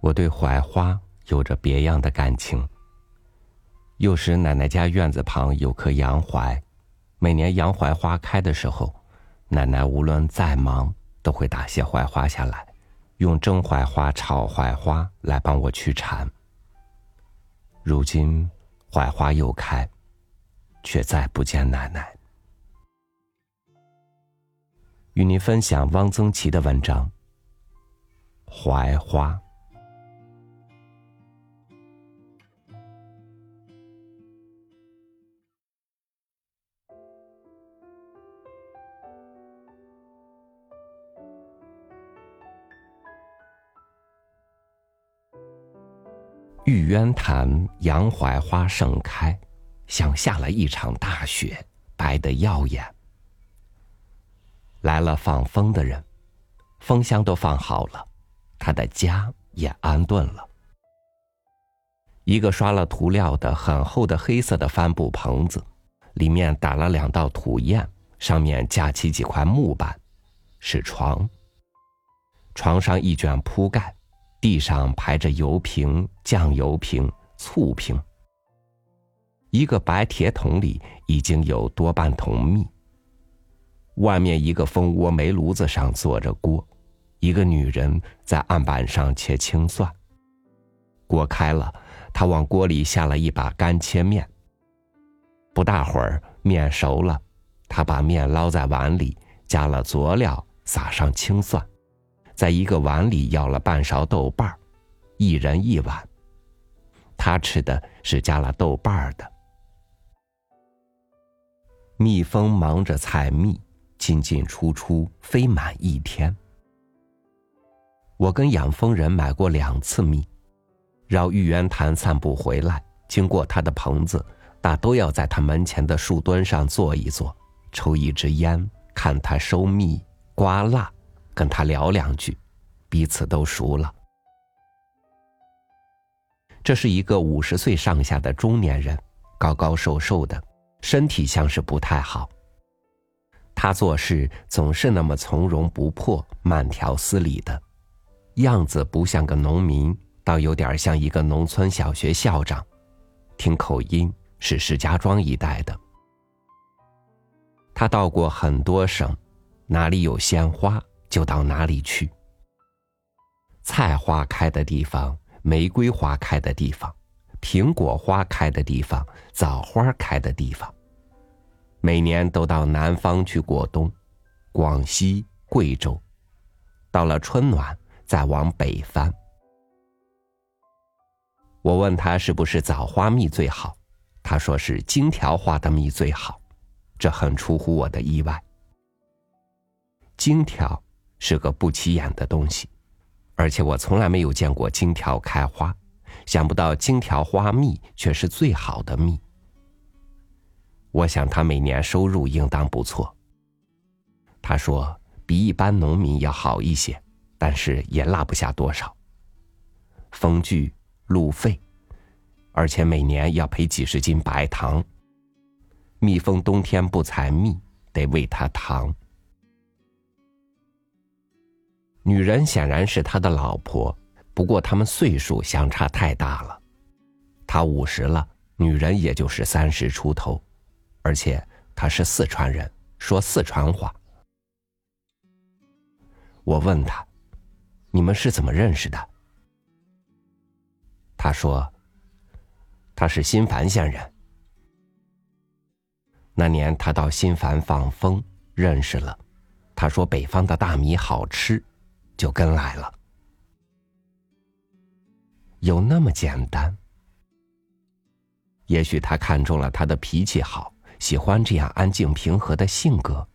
我对槐花有着别样的感情。幼时奶奶家院子旁有棵洋槐，每年洋槐花开的时候，奶奶无论再忙，都会打些槐花下来，用蒸槐花、炒槐花来帮我驱馋。如今槐花又开，却再不见奶奶。与您分享汪曾祺的文章《槐花》。玉渊潭洋槐花盛开，像下了一场大雪，白得耀眼。来了放风的人，风箱都放好了，他的家也安顿了。一个刷了涂料的很厚的黑色的帆布棚子，里面打了两道土堰，上面架起几块木板，是床。床上一卷铺盖。地上排着油瓶、酱油瓶、醋瓶。一个白铁桶里已经有多半桶蜜。外面一个蜂窝煤炉子上坐着锅，一个女人在案板上切青蒜。锅开了，她往锅里下了一把干切面。不大会儿，面熟了，她把面捞在碗里，加了佐料，撒上青蒜。在一个碗里舀了半勺豆瓣儿，一人一碗。他吃的是加了豆瓣儿的。蜜蜂忙着采蜜，进进出出，飞满一天。我跟养蜂人买过两次蜜，绕玉渊潭散步回来，经过他的棚子，大都要在他门前的树墩上坐一坐，抽一支烟，看他收蜜、刮蜡。跟他聊两句，彼此都熟了。这是一个五十岁上下的中年人，高高瘦瘦的，身体像是不太好。他做事总是那么从容不迫、慢条斯理的，样子不像个农民，倒有点像一个农村小学校长。听口音是石家庄一带的。他到过很多省，哪里有鲜花？就到哪里去。菜花开的地方，玫瑰花开的地方，苹果花开的地方，枣花开的地方。每年都到南方去过冬，广西、贵州。到了春暖，再往北翻。我问他是不是枣花蜜最好，他说是金条花的蜜最好，这很出乎我的意外。金条。是个不起眼的东西，而且我从来没有见过金条开花，想不到金条花蜜却是最好的蜜。我想他每年收入应当不错。他说比一般农民要好一些，但是也落不下多少。风具、路费，而且每年要赔几十斤白糖。蜜蜂冬天不采蜜，得喂它糖。女人显然是他的老婆，不过他们岁数相差太大了，他五十了，女人也就是三十出头，而且他是四川人，说四川话。我问他：“你们是怎么认识的？”他说：“他是新繁县人，那年他到新繁放风，认识了。他说北方的大米好吃。”就跟来了，有那么简单？也许他看中了他的脾气好，喜欢这样安静平和的性格。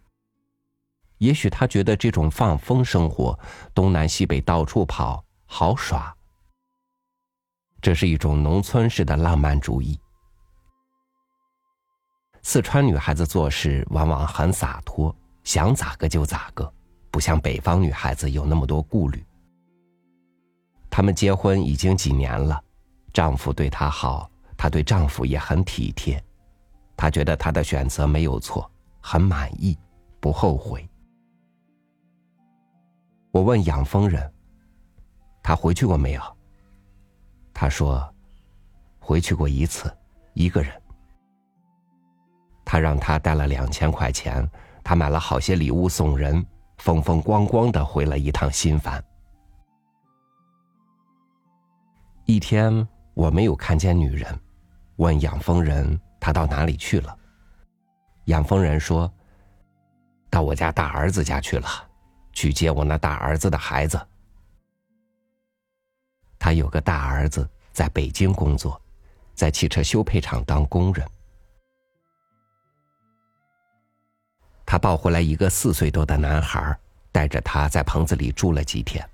也许他觉得这种放风生活，东南西北到处跑好耍。这是一种农村式的浪漫主义。四川女孩子做事往往很洒脱，想咋个就咋个。不像北方女孩子有那么多顾虑。他们结婚已经几年了，丈夫对她好，她对丈夫也很体贴，她觉得她的选择没有错，很满意，不后悔。我问养蜂人：“他回去过没有？他说，回去过一次，一个人。他让他带了两千块钱，他买了好些礼物送人，风风光光的回了一趟新繁。一天，我没有看见女人，问养蜂人她到哪里去了。养蜂人说：“到我家大儿子家去了，去接我那大儿子的孩子。他有个大儿子在北京工作，在汽车修配厂当工人。他抱回来一个四岁多的男孩，带着他在棚子里住了几天。”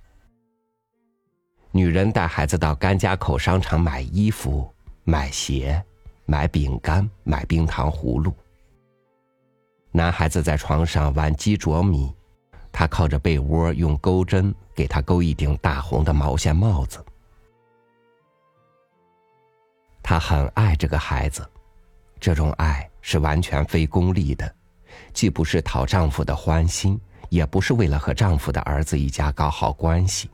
女人带孩子到甘家口商场买衣服、买鞋、买饼干、买冰糖葫芦。男孩子在床上玩鸡啄米，他靠着被窝用钩针给他钩一顶大红的毛线帽子。他很爱这个孩子，这种爱是完全非功利的，既不是讨丈夫的欢心，也不是为了和丈夫的儿子一家搞好关系。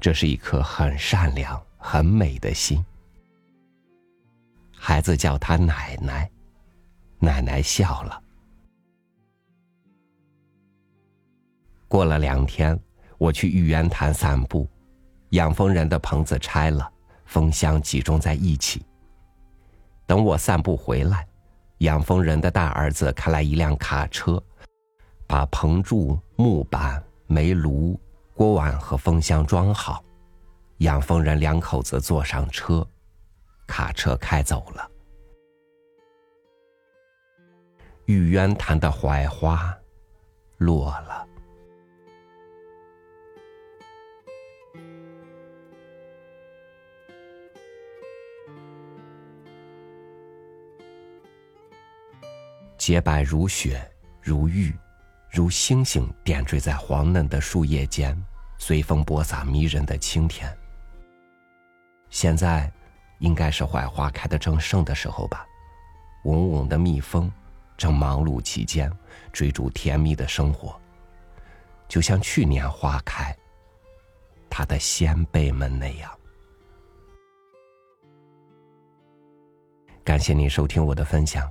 这是一颗很善良、很美的心。孩子叫他奶奶，奶奶笑了。过了两天，我去玉渊潭散步，养蜂人的棚子拆了，蜂箱集中在一起。等我散步回来，养蜂人的大儿子开来一辆卡车，把棚柱、木板、煤炉。锅碗和蜂箱装好，养蜂人两口子坐上车，卡车开走了。玉渊潭的槐花落了。洁白如雪，如玉。如星星点缀在黄嫩的树叶间，随风播撒迷人的清甜。现在，应该是槐花开得正盛的时候吧？嗡嗡的蜜蜂正忙碌其间，追逐甜蜜的生活，就像去年花开，它的先辈们那样。感谢您收听我的分享，